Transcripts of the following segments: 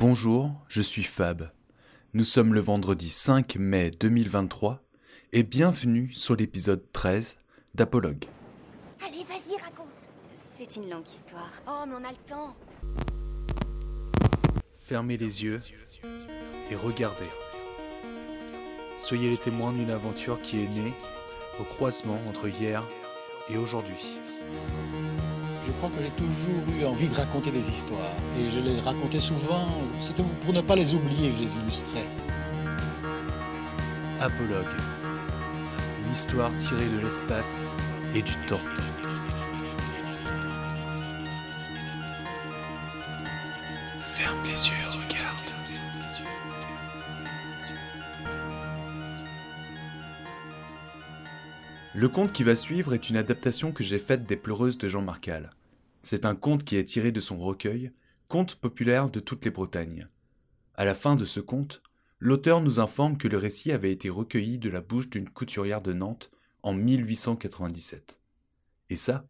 Bonjour, je suis Fab. Nous sommes le vendredi 5 mai 2023 et bienvenue sur l'épisode 13 d'Apologue. Allez, vas-y, raconte. C'est une longue histoire. Oh, mais on a le temps. Fermez les yeux et regardez. Soyez les témoins d'une aventure qui est née au croisement entre hier et aujourd'hui. Je crois que j'ai toujours eu envie de raconter des histoires. Et je les racontais souvent, c'était pour ne pas les oublier que je les illustrais. Apologue. Une histoire tirée de l'espace et du temps. Ferme les yeux regarde. Le conte qui va suivre est une adaptation que j'ai faite des Pleureuses de Jean Marcal. C'est un conte qui est tiré de son recueil Contes populaires de toutes les Bretagnes. À la fin de ce conte, l'auteur nous informe que le récit avait été recueilli de la bouche d'une couturière de Nantes en 1897. Et ça,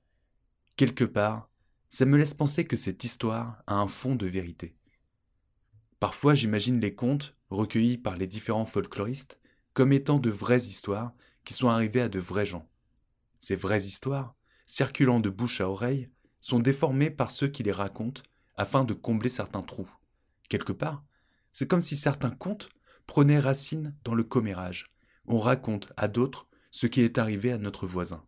quelque part, ça me laisse penser que cette histoire a un fond de vérité. Parfois j'imagine les contes, recueillis par les différents folkloristes, comme étant de vraies histoires qui sont arrivées à de vrais gens. Ces vraies histoires, circulant de bouche à oreille, sont déformées par ceux qui les racontent afin de combler certains trous. Quelque part, c'est comme si certains contes prenaient racine dans le commérage. On raconte à d'autres ce qui est arrivé à notre voisin.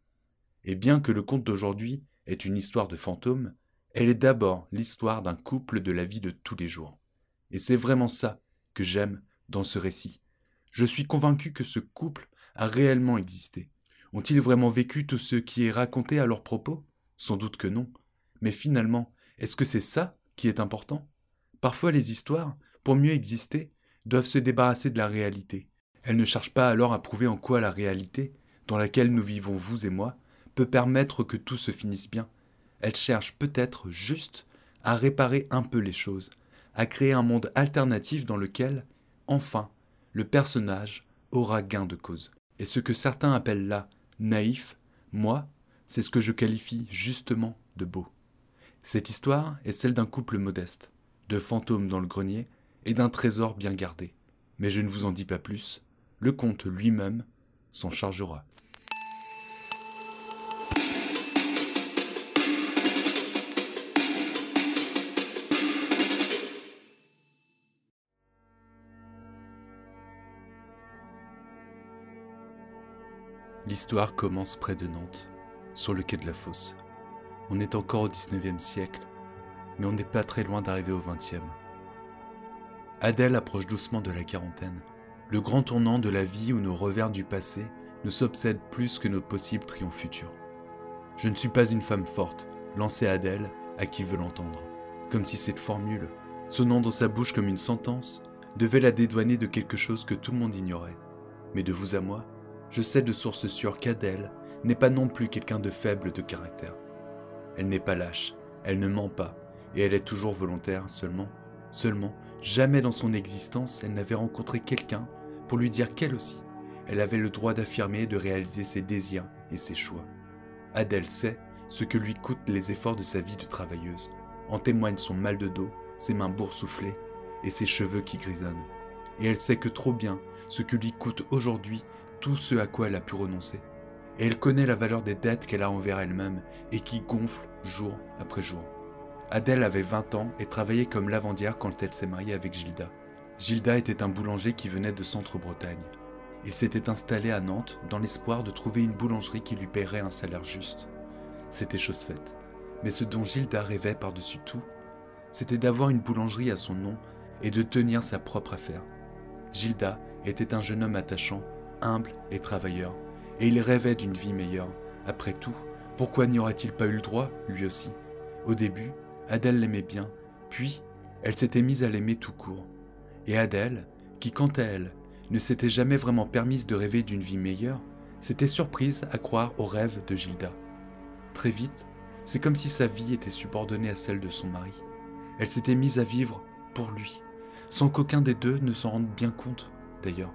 Et bien que le conte d'aujourd'hui est une histoire de fantômes, elle est d'abord l'histoire d'un couple de la vie de tous les jours. Et c'est vraiment ça que j'aime dans ce récit. Je suis convaincu que ce couple a réellement existé. Ont-ils vraiment vécu tout ce qui est raconté à leur propos? Sans doute que non. Mais finalement, est-ce que c'est ça qui est important? Parfois les histoires, pour mieux exister, doivent se débarrasser de la réalité. Elles ne cherchent pas alors à prouver en quoi la réalité, dans laquelle nous vivons vous et moi, peut permettre que tout se finisse bien. Elles cherchent peut-être juste à réparer un peu les choses, à créer un monde alternatif dans lequel, enfin, le personnage aura gain de cause. Et ce que certains appellent là naïf, moi, c'est ce que je qualifie justement de beau. Cette histoire est celle d'un couple modeste, de fantômes dans le grenier et d'un trésor bien gardé. Mais je ne vous en dis pas plus, le comte lui-même s'en chargera. L'histoire commence près de Nantes, sur le quai de la Fosse. On est encore au XIXe siècle, mais on n'est pas très loin d'arriver au XXe. Adèle approche doucement de la quarantaine, le grand tournant de la vie où nos revers du passé nous obsèdent plus que nos possibles triomphes futurs. Je ne suis pas une femme forte, lancée Adèle à qui veut l'entendre, comme si cette formule, sonnant dans sa bouche comme une sentence, devait la dédouaner de quelque chose que tout le monde ignorait. Mais de vous à moi, je sais de source sûre qu'Adèle n'est pas non plus quelqu'un de faible de caractère. Elle n'est pas lâche, elle ne ment pas, et elle est toujours volontaire seulement. Seulement, jamais dans son existence elle n'avait rencontré quelqu'un pour lui dire qu'elle aussi, elle avait le droit d'affirmer et de réaliser ses désirs et ses choix. Adèle sait ce que lui coûtent les efforts de sa vie de travailleuse. En témoigne son mal de dos, ses mains boursouflées et ses cheveux qui grisonnent. Et elle sait que trop bien ce que lui coûte aujourd'hui tout ce à quoi elle a pu renoncer. Et elle connaît la valeur des dettes qu'elle a envers elle-même et qui gonflent jour après jour. Adèle avait 20 ans et travaillait comme lavandière quand elle s'est mariée avec Gilda. Gilda était un boulanger qui venait de Centre-Bretagne. Il s'était installé à Nantes dans l'espoir de trouver une boulangerie qui lui paierait un salaire juste. C'était chose faite. Mais ce dont Gilda rêvait par-dessus tout, c'était d'avoir une boulangerie à son nom et de tenir sa propre affaire. Gilda était un jeune homme attachant humble et travailleur, et il rêvait d'une vie meilleure. Après tout, pourquoi n'y aurait-il pas eu le droit, lui aussi? Au début, Adèle l'aimait bien, puis elle s'était mise à l'aimer tout court. Et Adèle, qui quant à elle, ne s'était jamais vraiment permise de rêver d'une vie meilleure, s'était surprise à croire aux rêves de Gilda. Très vite, c'est comme si sa vie était subordonnée à celle de son mari. Elle s'était mise à vivre pour lui, sans qu'aucun des deux ne s'en rende bien compte, d'ailleurs.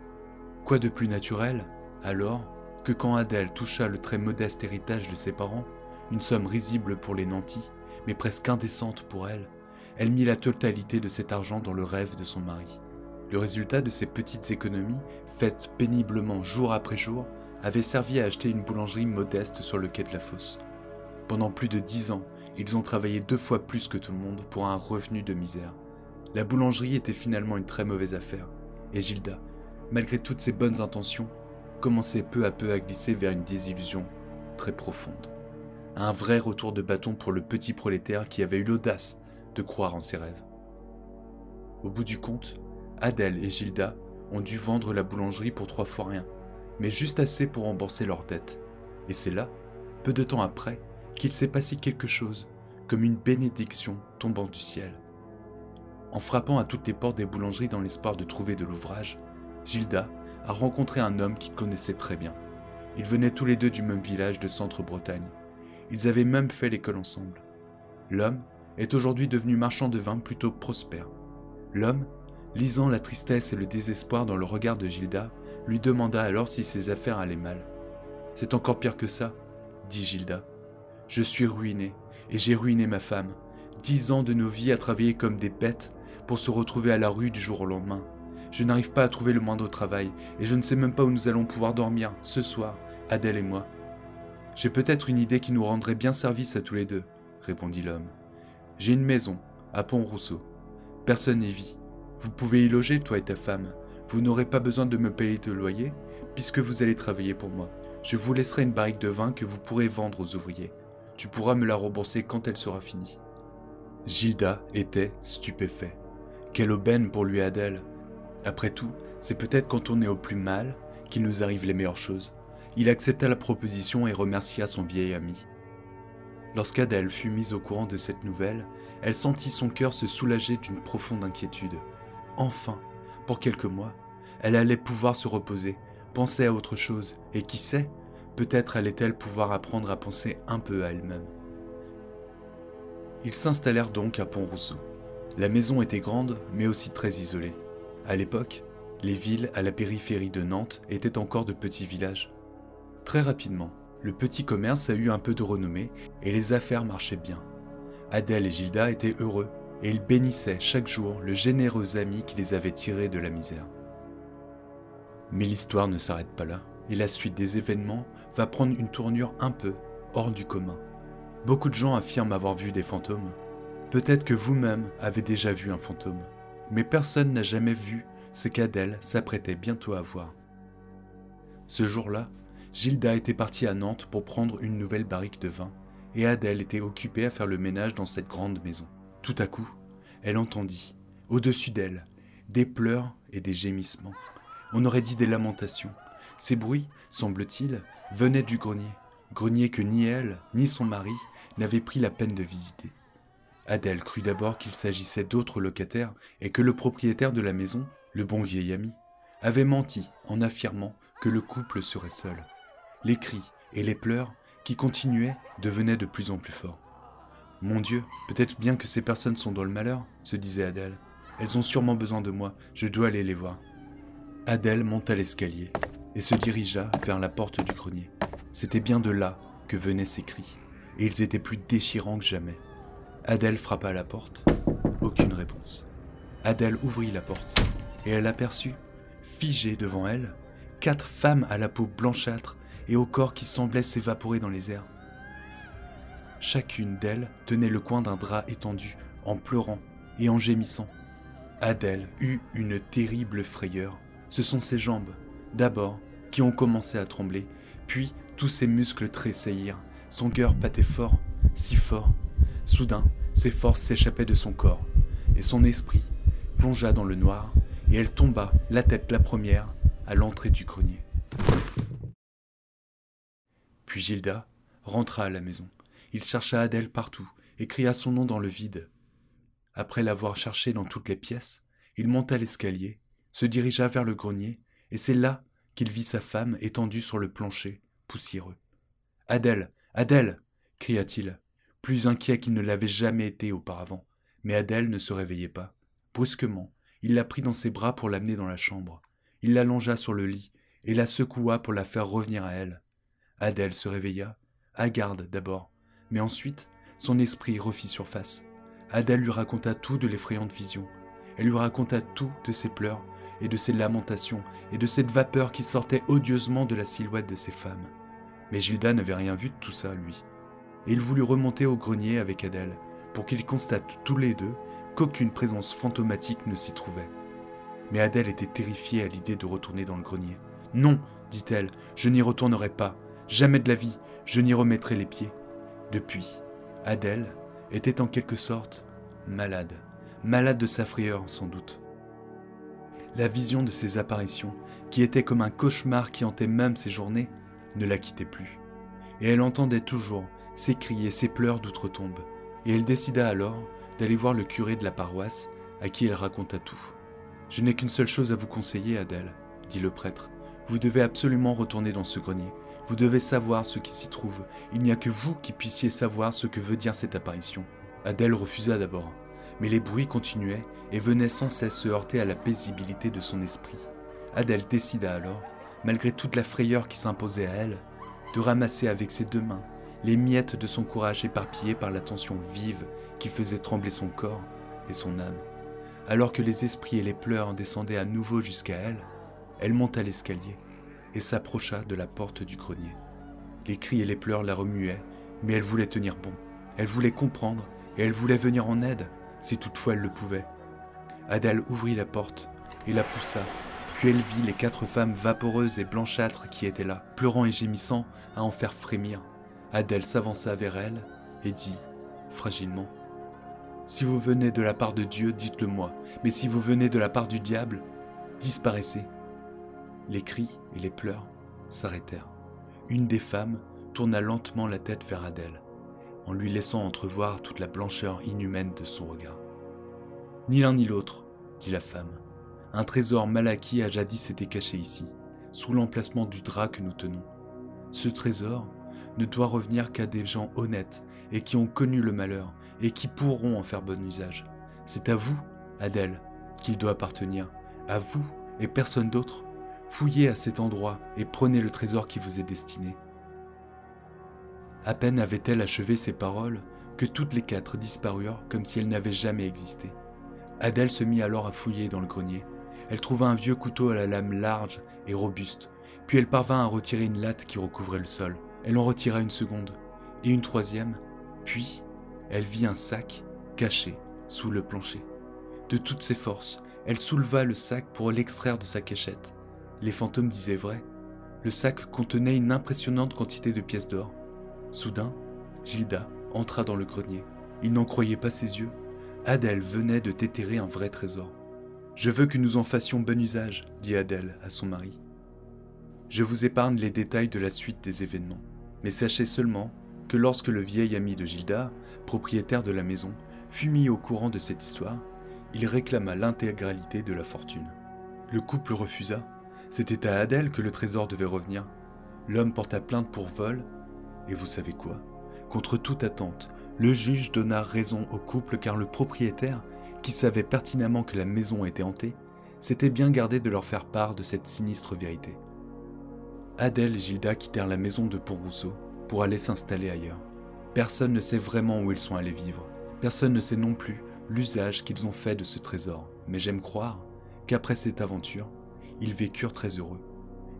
Quoi de plus naturel, alors, que quand Adèle toucha le très modeste héritage de ses parents, une somme risible pour les nantis, mais presque indécente pour elle, elle mit la totalité de cet argent dans le rêve de son mari. Le résultat de ces petites économies, faites péniblement jour après jour, avait servi à acheter une boulangerie modeste sur le quai de la fosse. Pendant plus de dix ans, ils ont travaillé deux fois plus que tout le monde pour un revenu de misère. La boulangerie était finalement une très mauvaise affaire, et Gilda, malgré toutes ses bonnes intentions, commençait peu à peu à glisser vers une désillusion très profonde. Un vrai retour de bâton pour le petit prolétaire qui avait eu l'audace de croire en ses rêves. Au bout du compte, Adèle et Gilda ont dû vendre la boulangerie pour trois fois rien, mais juste assez pour rembourser leurs dettes. Et c'est là, peu de temps après, qu'il s'est passé quelque chose, comme une bénédiction tombant du ciel. En frappant à toutes les portes des boulangeries dans l'espoir de trouver de l'ouvrage, Gilda a rencontré un homme qu'il connaissait très bien. Ils venaient tous les deux du même village de Centre-Bretagne. Ils avaient même fait l'école ensemble. L'homme est aujourd'hui devenu marchand de vin plutôt prospère. L'homme, lisant la tristesse et le désespoir dans le regard de Gilda, lui demanda alors si ses affaires allaient mal. C'est encore pire que ça, dit Gilda. Je suis ruiné, et j'ai ruiné ma femme. Dix ans de nos vies à travailler comme des bêtes pour se retrouver à la rue du jour au lendemain. Je n'arrive pas à trouver le moindre travail, et je ne sais même pas où nous allons pouvoir dormir ce soir, Adèle et moi. J'ai peut-être une idée qui nous rendrait bien service à tous les deux, répondit l'homme. J'ai une maison, à Pont-Rousseau. Personne n'y vit. Vous pouvez y loger, toi et ta femme. Vous n'aurez pas besoin de me payer de loyer, puisque vous allez travailler pour moi. Je vous laisserai une barrique de vin que vous pourrez vendre aux ouvriers. Tu pourras me la rembourser quand elle sera finie. Gilda était stupéfait. Quelle aubaine pour lui Adèle. Après tout, c'est peut-être quand on est au plus mal qu'il nous arrive les meilleures choses. Il accepta la proposition et remercia son vieil ami. Lorsqu'Adèle fut mise au courant de cette nouvelle, elle sentit son cœur se soulager d'une profonde inquiétude. Enfin, pour quelques mois, elle allait pouvoir se reposer, penser à autre chose, et qui sait, peut-être allait-elle pouvoir apprendre à penser un peu à elle-même. Ils s'installèrent donc à Pont-Rousseau. La maison était grande, mais aussi très isolée. À l'époque, les villes à la périphérie de Nantes étaient encore de petits villages. Très rapidement, le petit commerce a eu un peu de renommée et les affaires marchaient bien. Adèle et Gilda étaient heureux et ils bénissaient chaque jour le généreux ami qui les avait tirés de la misère. Mais l'histoire ne s'arrête pas là, et la suite des événements va prendre une tournure un peu hors du commun. Beaucoup de gens affirment avoir vu des fantômes. Peut-être que vous-même avez déjà vu un fantôme, mais personne n'a jamais vu ce qu'Adèle s'apprêtait bientôt à voir. Ce jour-là, Gilda était partie à Nantes pour prendre une nouvelle barrique de vin, et Adèle était occupée à faire le ménage dans cette grande maison. Tout à coup, elle entendit, au-dessus d'elle, des pleurs et des gémissements. On aurait dit des lamentations. Ces bruits, semble-t-il, venaient du grenier, grenier que ni elle, ni son mari n'avaient pris la peine de visiter. Adèle crut d'abord qu'il s'agissait d'autres locataires et que le propriétaire de la maison, le bon vieil ami, avait menti en affirmant que le couple serait seul. Les cris et les pleurs, qui continuaient, devenaient de plus en plus forts. Mon Dieu, peut-être bien que ces personnes sont dans le malheur, se disait Adèle. Elles ont sûrement besoin de moi, je dois aller les voir. Adèle monta l'escalier et se dirigea vers la porte du grenier. C'était bien de là que venaient ces cris, et ils étaient plus déchirants que jamais. Adèle frappa à la porte. Aucune réponse. Adèle ouvrit la porte, et elle aperçut, figées devant elle, quatre femmes à la peau blanchâtre et au corps qui semblait s'évaporer dans les airs. Chacune d'elles tenait le coin d'un drap étendu, en pleurant et en gémissant. Adèle eut une terrible frayeur. Ce sont ses jambes, d'abord, qui ont commencé à trembler, puis tous ses muscles tressaillirent. Son cœur battait fort, si fort. Soudain, ses forces s'échappaient de son corps, et son esprit plongea dans le noir, et elle tomba, la tête la première, à l'entrée du grenier. Puis Gilda rentra à la maison. Il chercha Adèle partout et cria son nom dans le vide. Après l'avoir cherché dans toutes les pièces, il monta l'escalier, se dirigea vers le grenier, et c'est là qu'il vit sa femme étendue sur le plancher, poussiéreux. Adèle, Adèle cria-t-il, plus inquiet qu'il ne l'avait jamais été auparavant. Mais Adèle ne se réveillait pas. Brusquement, il la prit dans ses bras pour l'amener dans la chambre. Il l'allongea sur le lit et la secoua pour la faire revenir à elle. Adèle se réveilla, hagarde d'abord, mais ensuite son esprit refit surface. Adèle lui raconta tout de l'effrayante vision. Elle lui raconta tout de ses pleurs et de ses lamentations et de cette vapeur qui sortait odieusement de la silhouette de ces femmes. Mais Gilda n'avait rien vu de tout ça, lui. Et il voulut remonter au grenier avec Adèle pour qu'ils constatent tous les deux qu'aucune présence fantomatique ne s'y trouvait. Mais Adèle était terrifiée à l'idée de retourner dans le grenier. Non, dit-elle, je n'y retournerai pas. Jamais de la vie, je n'y remettrai les pieds. Depuis, Adèle était en quelque sorte malade, malade de sa frayeur sans doute. La vision de ces apparitions, qui était comme un cauchemar qui hantait même ses journées, ne la quittait plus. Et elle entendait toujours ses cris et ses pleurs d'outre-tombe. Et elle décida alors d'aller voir le curé de la paroisse, à qui elle raconta tout. Je n'ai qu'une seule chose à vous conseiller, Adèle, dit le prêtre. Vous devez absolument retourner dans ce grenier. Vous devez savoir ce qui s'y trouve. Il n'y a que vous qui puissiez savoir ce que veut dire cette apparition. Adèle refusa d'abord, mais les bruits continuaient et venaient sans cesse se heurter à la paisibilité de son esprit. Adèle décida alors, malgré toute la frayeur qui s'imposait à elle, de ramasser avec ses deux mains les miettes de son courage éparpillées par la tension vive qui faisait trembler son corps et son âme. Alors que les esprits et les pleurs descendaient à nouveau jusqu'à elle, elle monta l'escalier et s'approcha de la porte du grenier. Les cris et les pleurs la remuaient, mais elle voulait tenir bon. Elle voulait comprendre et elle voulait venir en aide, si toutefois elle le pouvait. Adèle ouvrit la porte et la poussa, puis elle vit les quatre femmes vaporeuses et blanchâtres qui étaient là, pleurant et gémissant à en faire frémir. Adèle s'avança vers elle et dit, fragilement, Si vous venez de la part de Dieu, dites-le moi, mais si vous venez de la part du diable, disparaissez. Les cris et les pleurs s'arrêtèrent. Une des femmes tourna lentement la tête vers Adèle, en lui laissant entrevoir toute la blancheur inhumaine de son regard. Ni l'un ni l'autre, dit la femme. Un trésor mal acquis a jadis été caché ici, sous l'emplacement du drap que nous tenons. Ce trésor, ne doit revenir qu'à des gens honnêtes et qui ont connu le malheur et qui pourront en faire bon usage. C'est à vous, Adèle, qu'il doit appartenir, à vous et personne d'autre. Fouillez à cet endroit et prenez le trésor qui vous est destiné. À peine avait-elle achevé ces paroles que toutes les quatre disparurent comme si elles n'avaient jamais existé. Adèle se mit alors à fouiller dans le grenier. Elle trouva un vieux couteau à la lame large et robuste, puis elle parvint à retirer une latte qui recouvrait le sol. Elle en retira une seconde, et une troisième, puis elle vit un sac caché sous le plancher. De toutes ses forces, elle souleva le sac pour l'extraire de sa cachette. Les fantômes disaient vrai. Le sac contenait une impressionnante quantité de pièces d'or. Soudain, Gilda entra dans le grenier. Il n'en croyait pas ses yeux. Adèle venait de déterrer un vrai trésor. Je veux que nous en fassions bon usage, dit Adèle à son mari. Je vous épargne les détails de la suite des événements. Mais sachez seulement que lorsque le vieil ami de Gilda, propriétaire de la maison, fut mis au courant de cette histoire, il réclama l'intégralité de la fortune. Le couple refusa. C'était à Adèle que le trésor devait revenir. L'homme porta plainte pour vol, et vous savez quoi? Contre toute attente, le juge donna raison au couple car le propriétaire, qui savait pertinemment que la maison était hantée, s'était bien gardé de leur faire part de cette sinistre vérité. Adèle et Gilda quittèrent la maison de Pont-Rousseau pour aller s'installer ailleurs. Personne ne sait vraiment où ils sont allés vivre. Personne ne sait non plus l'usage qu'ils ont fait de ce trésor. Mais j'aime croire qu'après cette aventure, ils vécurent très heureux.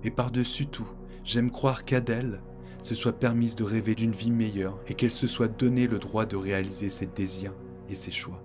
Et par-dessus tout, j'aime croire qu'Adèle se soit permise de rêver d'une vie meilleure et qu'elle se soit donné le droit de réaliser ses désirs et ses choix.